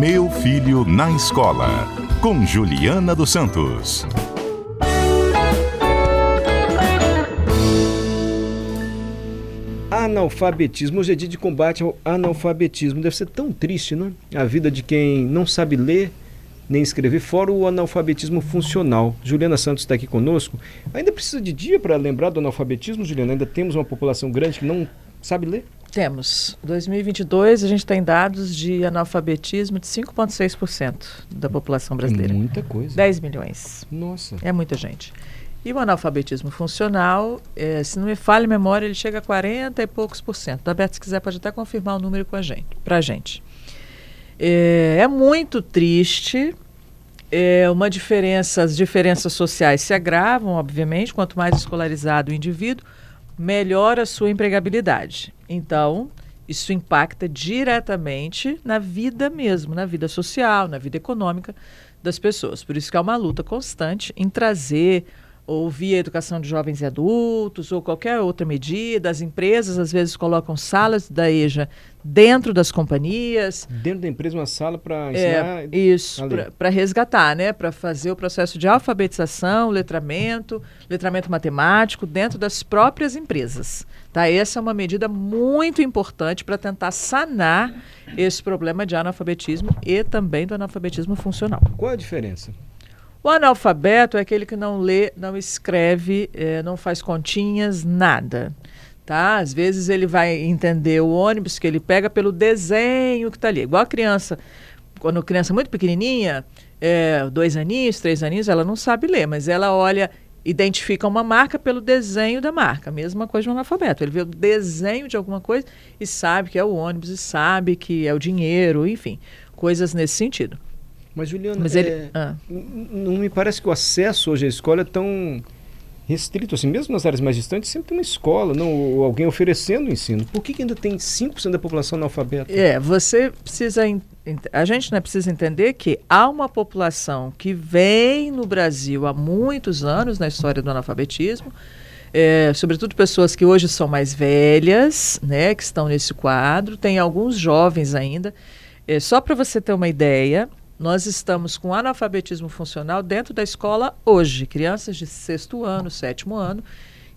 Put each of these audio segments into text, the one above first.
Meu Filho na Escola, com Juliana dos Santos. Analfabetismo. Hoje é dia de combate ao analfabetismo. Deve ser tão triste, não? A vida de quem não sabe ler nem escrever, fora o analfabetismo funcional. Juliana Santos está aqui conosco. Ainda precisa de dia para lembrar do analfabetismo, Juliana? Ainda temos uma população grande que não sabe ler? Temos. 2022 a gente tem dados de analfabetismo de 5,6% da população brasileira. É muita coisa. 10 milhões. Nossa. É muita gente. E o analfabetismo funcional, é, se não me falha a memória, ele chega a 40 e poucos por cento. A se quiser, pode até confirmar o número com a gente, pra gente. É, é muito triste. É uma diferença, as diferenças sociais se agravam, obviamente. Quanto mais escolarizado o indivíduo, melhor a sua empregabilidade. Então, isso impacta diretamente na vida mesmo, na vida social, na vida econômica das pessoas. Por isso que é uma luta constante em trazer ou via educação de jovens e adultos, ou qualquer outra medida. As empresas às vezes colocam salas da EJA dentro das companhias. Dentro da empresa uma sala para ensinar? É, isso, para resgatar, né? Para fazer o processo de alfabetização, letramento, letramento matemático dentro das próprias empresas. Tá? Essa é uma medida muito importante para tentar sanar esse problema de analfabetismo e também do analfabetismo funcional. Qual a diferença? O analfabeto é aquele que não lê, não escreve, é, não faz continhas, nada. Tá? Às vezes ele vai entender o ônibus que ele pega pelo desenho que está ali. Igual a criança, quando a criança é muito pequenininha, é, dois aninhos, três aninhos, ela não sabe ler, mas ela olha, identifica uma marca pelo desenho da marca. Mesma coisa no analfabeto. Ele vê o desenho de alguma coisa e sabe que é o ônibus, e sabe que é o dinheiro, enfim, coisas nesse sentido. Mas, Juliana, Mas ele, é, ah. não me parece que o acesso hoje à escola é tão restrito assim. Mesmo nas áreas mais distantes, sempre tem uma escola, não, ou alguém oferecendo o ensino. Por que, que ainda tem 5% da população analfabeta? É, você precisa. A gente né, precisa entender que há uma população que vem no Brasil há muitos anos na história do analfabetismo. É, sobretudo pessoas que hoje são mais velhas, né, que estão nesse quadro, tem alguns jovens ainda. É, só para você ter uma ideia, nós estamos com analfabetismo funcional dentro da escola hoje. Crianças de sexto ano, sétimo ano,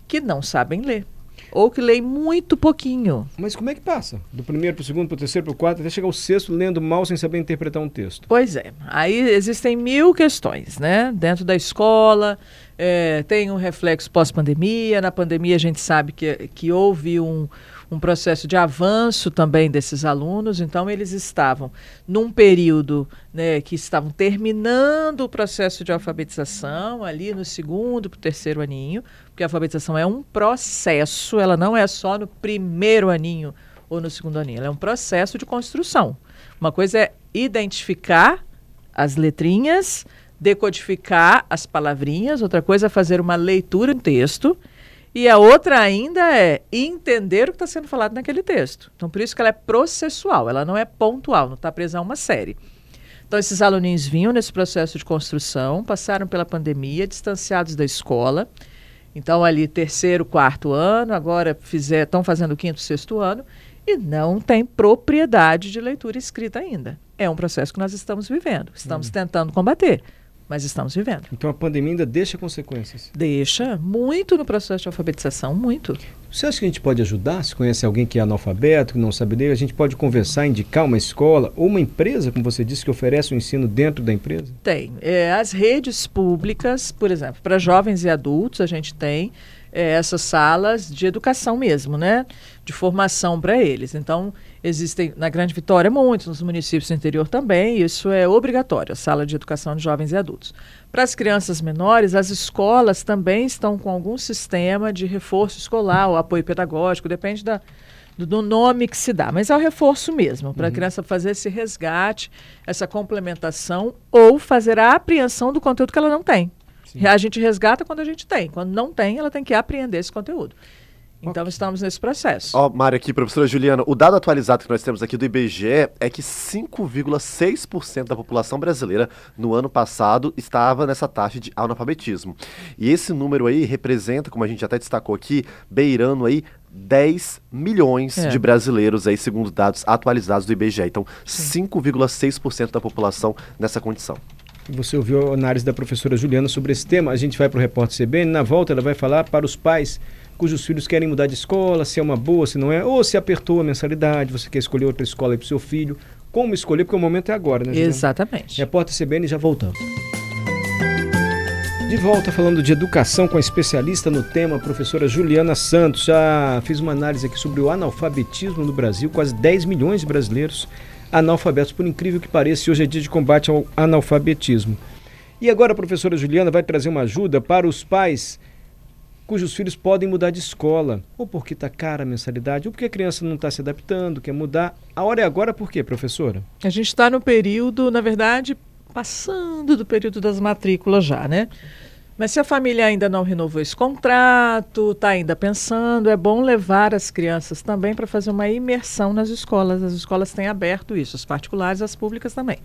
que não sabem ler. Ou que leem muito pouquinho. Mas como é que passa? Do primeiro para o segundo, para o terceiro, para o quarto, até chegar ao sexto lendo mal sem saber interpretar um texto. Pois é. Aí existem mil questões, né? Dentro da escola, é, tem um reflexo pós-pandemia. Na pandemia a gente sabe que, que houve um, um processo de avanço também desses alunos. Então, eles estavam num período né, que estavam terminando o processo de alfabetização, ali no segundo para o terceiro aninho, porque a alfabetização é um processo, ela não é só no primeiro aninho ou no segundo aninho, ela é um processo de construção. Uma coisa é identificar as letrinhas, decodificar as palavrinhas, outra coisa é fazer uma leitura em texto e a outra ainda é entender o que está sendo falado naquele texto. Então, por isso que ela é processual, ela não é pontual, não está presa a uma série. Então, esses aluninhos vinham nesse processo de construção, passaram pela pandemia, distanciados da escola. Então, ali, terceiro, quarto ano, agora estão fazendo o quinto, sexto ano, e não tem propriedade de leitura escrita ainda. É um processo que nós estamos vivendo, estamos hum. tentando combater mas estamos vivendo. Então a pandemia ainda deixa consequências? Deixa, muito no processo de alfabetização, muito. Você acha que a gente pode ajudar? Se conhece alguém que é analfabeto, que não sabe ler, a gente pode conversar, indicar uma escola ou uma empresa, como você disse, que oferece o um ensino dentro da empresa? Tem. É, as redes públicas, por exemplo, para jovens e adultos, a gente tem é, essas salas de educação mesmo, né? De formação para eles. Então, existem na Grande Vitória muitos, nos municípios do interior também, isso é obrigatório, a sala de educação de jovens e adultos. Para as crianças menores, as escolas também estão com algum sistema de reforço escolar, ou apoio pedagógico, depende da, do nome que se dá, mas é o reforço mesmo, para a uhum. criança fazer esse resgate, essa complementação, ou fazer a apreensão do conteúdo que ela não tem. Sim. A gente resgata quando a gente tem. Quando não tem, ela tem que apreender esse conteúdo. Então okay. estamos nesse processo. Ó, oh, Mário, aqui, professora Juliana, o dado atualizado que nós temos aqui do IBGE é que 5,6% da população brasileira no ano passado estava nessa taxa de analfabetismo. E esse número aí representa, como a gente até destacou aqui, beirando aí 10 milhões é. de brasileiros aí, segundo dados atualizados do IBGE. Então, 5,6% da população nessa condição. Você ouviu a análise da professora Juliana sobre esse tema. A gente vai para o repórter CBN. Na volta, ela vai falar para os pais cujos filhos querem mudar de escola, se é uma boa, se não é, ou se apertou a mensalidade, você quer escolher outra escola para o seu filho. Como escolher, porque o momento é agora, né? Juliana? Exatamente. Repórter CBN, já voltamos. De volta falando de educação com a especialista no tema, a professora Juliana Santos. Já fiz uma análise aqui sobre o analfabetismo no Brasil, quase 10 milhões de brasileiros analfabetos, por incrível que pareça, hoje é dia de combate ao analfabetismo. E agora a professora Juliana vai trazer uma ajuda para os pais cujos filhos podem mudar de escola, ou porque está cara a mensalidade, ou porque a criança não está se adaptando, quer mudar. A hora é agora por quê, professora? A gente está no período, na verdade, passando do período das matrículas já, né? Mas se a família ainda não renovou esse contrato, está ainda pensando, é bom levar as crianças também para fazer uma imersão nas escolas. As escolas têm aberto isso, as particulares, as públicas também.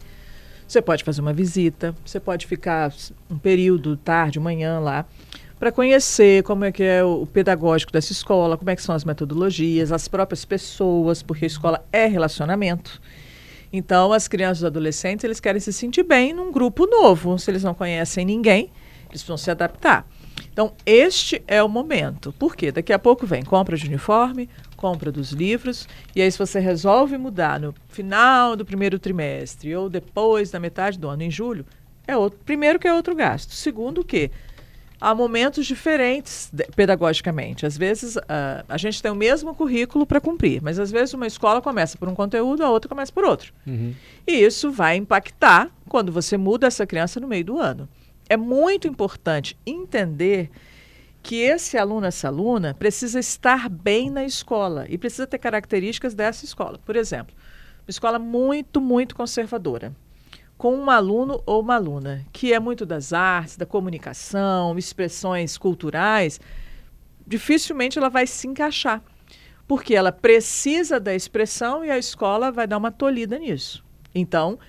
Você pode fazer uma visita, você pode ficar um período, tarde, manhã lá, para conhecer como é que é o pedagógico dessa escola, como é que são as metodologias, as próprias pessoas, porque a escola é relacionamento. Então, as crianças e adolescentes, eles querem se sentir bem num grupo novo. Se eles não conhecem ninguém, eles precisam se adaptar. Então, este é o momento. Por quê? Daqui a pouco vem compra de uniforme, compra dos livros, e aí se você resolve mudar no final do primeiro trimestre ou depois da metade do ano, em julho, é outro, primeiro que é outro gasto. Segundo que há momentos diferentes de, pedagogicamente. Às vezes uh, a gente tem o mesmo currículo para cumprir, mas às vezes uma escola começa por um conteúdo, a outra começa por outro. Uhum. E isso vai impactar quando você muda essa criança no meio do ano. É muito importante entender que esse aluno, essa aluna, precisa estar bem na escola e precisa ter características dessa escola. Por exemplo, uma escola muito, muito conservadora com um aluno ou uma aluna que é muito das artes, da comunicação, expressões culturais, dificilmente ela vai se encaixar, porque ela precisa da expressão e a escola vai dar uma tolhida nisso. Então,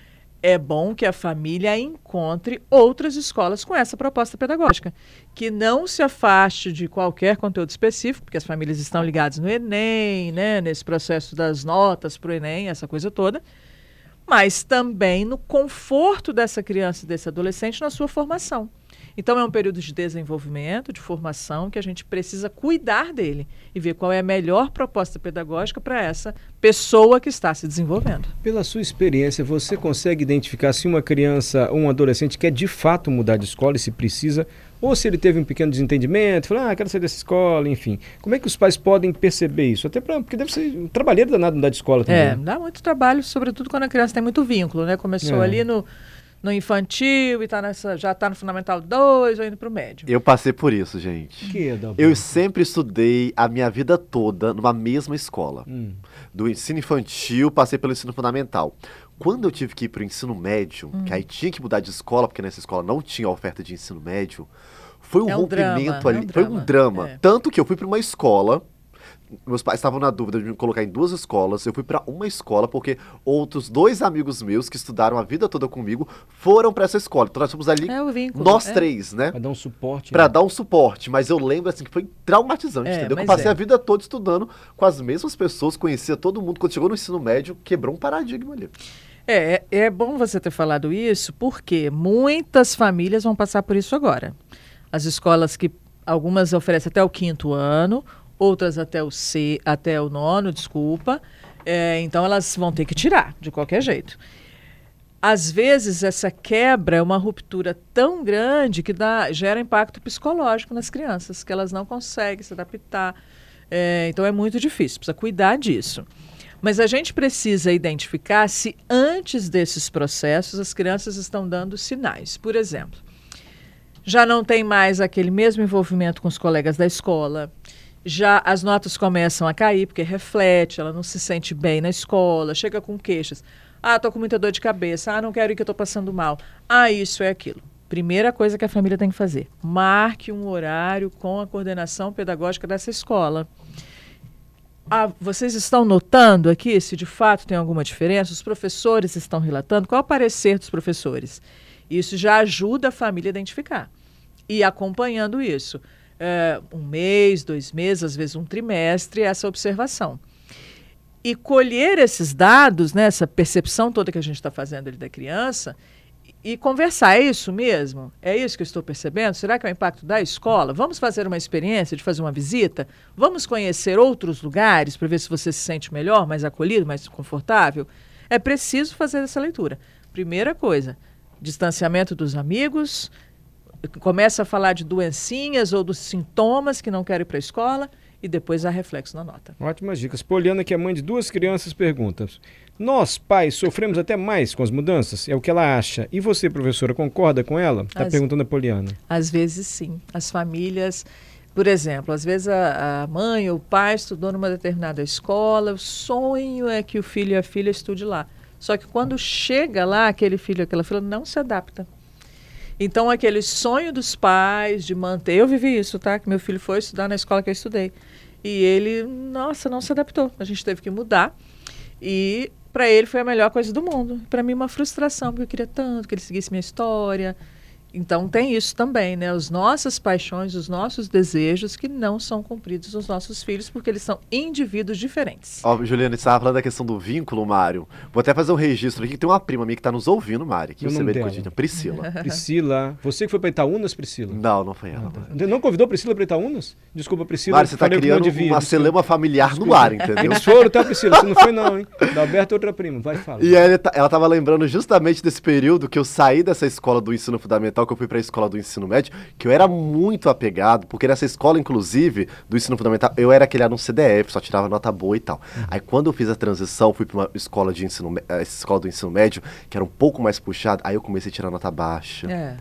é bom que a família encontre outras escolas com essa proposta pedagógica, que não se afaste de qualquer conteúdo específico, porque as famílias estão ligadas no Enem, né, nesse processo das notas para o Enem, essa coisa toda mas também no conforto dessa criança e desse adolescente na sua formação. Então é um período de desenvolvimento, de formação, que a gente precisa cuidar dele e ver qual é a melhor proposta pedagógica para essa pessoa que está se desenvolvendo. Pela sua experiência, você consegue identificar se uma criança ou um adolescente quer de fato mudar de escola e se precisa ou se ele teve um pequeno desentendimento, falou, ah, quero sair dessa escola, enfim. Como é que os pais podem perceber isso? Até pra, porque deve ser um trabalheiro danado mudar de escola também. É, dá muito trabalho, sobretudo quando a criança tem muito vínculo, né? Começou é. ali no, no infantil e tá nessa, já está no Fundamental 2 ou indo para o médio. Eu passei por isso, gente. Que é eu sempre estudei a minha vida toda numa mesma escola. Hum. Do ensino infantil, passei pelo ensino fundamental. Quando eu tive que ir para o ensino médio, hum. que aí tinha que mudar de escola, porque nessa escola não tinha oferta de ensino médio, foi um, é um rompimento drama, ali. É um foi um drama. É. Tanto que eu fui para uma escola meus pais estavam na dúvida de me colocar em duas escolas. Eu fui para uma escola porque outros dois amigos meus que estudaram a vida toda comigo foram para essa escola. Então nós fomos ali, é vínculo, nós é. três, né? Pra dar um suporte. Pra né? dar um suporte. Mas eu lembro, assim, que foi traumatizante, é, entendeu? Eu passei é. a vida toda estudando com as mesmas pessoas, conhecia todo mundo. Quando chegou no ensino médio, quebrou um paradigma ali. É, é, é bom você ter falado isso, porque muitas famílias vão passar por isso agora. As escolas que algumas oferecem até o quinto ano, outras até o C, até o nono, desculpa. É, então elas vão ter que tirar, de qualquer jeito. Às vezes essa quebra é uma ruptura tão grande que dá, gera impacto psicológico nas crianças, que elas não conseguem se adaptar. É, então é muito difícil, precisa cuidar disso. Mas a gente precisa identificar se antes desses processos as crianças estão dando sinais. Por exemplo, já não tem mais aquele mesmo envolvimento com os colegas da escola, já as notas começam a cair, porque reflete, ela não se sente bem na escola, chega com queixas. Ah, tô com muita dor de cabeça. Ah, não quero ir que eu passando mal. Ah, isso é aquilo. Primeira coisa que a família tem que fazer: marque um horário com a coordenação pedagógica dessa escola. Ah, vocês estão notando aqui se de fato tem alguma diferença? Os professores estão relatando? Qual é o parecer dos professores? Isso já ajuda a família a identificar. E acompanhando isso, é, um mês, dois meses, às vezes um trimestre, essa observação. E colher esses dados, né, essa percepção toda que a gente está fazendo ali da criança, e conversar. É isso mesmo? É isso que eu estou percebendo? Será que é o impacto da escola? Vamos fazer uma experiência de fazer uma visita? Vamos conhecer outros lugares para ver se você se sente melhor, mais acolhido, mais confortável? É preciso fazer essa leitura. Primeira coisa, distanciamento dos amigos, começa a falar de doencinhas ou dos sintomas que não querem ir para a escola e depois há reflexo na nota. Ótimas dicas. Poliana, que é mãe de duas crianças, pergunta: Nós, pais, sofremos até mais com as mudanças? É o que ela acha. E você, professora, concorda com ela? Está perguntando a Poliana. Às vezes sim. As famílias. Por exemplo, às vezes a, a mãe ou o pai estudou numa determinada escola, o sonho é que o filho e a filha estude lá. Só que quando chega lá, aquele filho, aquela filha não se adapta. Então, aquele sonho dos pais de manter. Eu vivi isso, tá? Que meu filho foi estudar na escola que eu estudei. E ele, nossa, não se adaptou. A gente teve que mudar. E para ele foi a melhor coisa do mundo. Para mim, uma frustração, porque eu queria tanto que ele seguisse minha história. Então tem isso também, né? As nossas paixões, os nossos desejos que não são cumpridos nos nossos filhos porque eles são indivíduos diferentes. Ó, Juliana, você estava falando da questão do vínculo, Mário. Vou até fazer um registro aqui que tem uma prima minha que está nos ouvindo, Mário. Que você vê de Priscila. Priscila. Você que foi para Itaúnas, Priscila? Não, não foi ela. Ah, tá. Não convidou Priscila para Itaúnas? Desculpa, Priscila. Mário, você está criando uma celema familiar Desculpa. no ar, entendeu? Foram, tá, Priscila? Você não foi não, hein? Da Alberto é outra prima. Vai, fala. E ela, ela tava lembrando justamente desse período que eu saí dessa escola do ensino fundamental, que eu fui para a escola do ensino médio, que eu era muito apegado, porque nessa escola, inclusive, do ensino fundamental, eu era aquele aluno CDF, só tirava nota boa e tal. Uhum. Aí quando eu fiz a transição, fui para uma escola de ensino, essa escola do ensino médio, que era um pouco mais puxada, aí eu comecei a tirar nota baixa. É.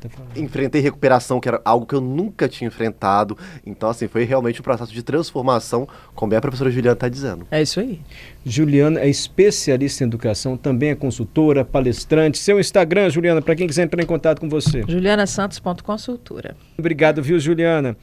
Tá Enfrentei recuperação, que era algo que eu nunca tinha enfrentado. Então, assim, foi realmente um processo de transformação, como a professora Juliana está dizendo. É isso aí. Juliana é especialista em educação, também é consultora, palestrante. Seu Instagram, Juliana, para quem quiser entrar em contato com você. Juliana Santos Consultora. Obrigado, viu, Juliana?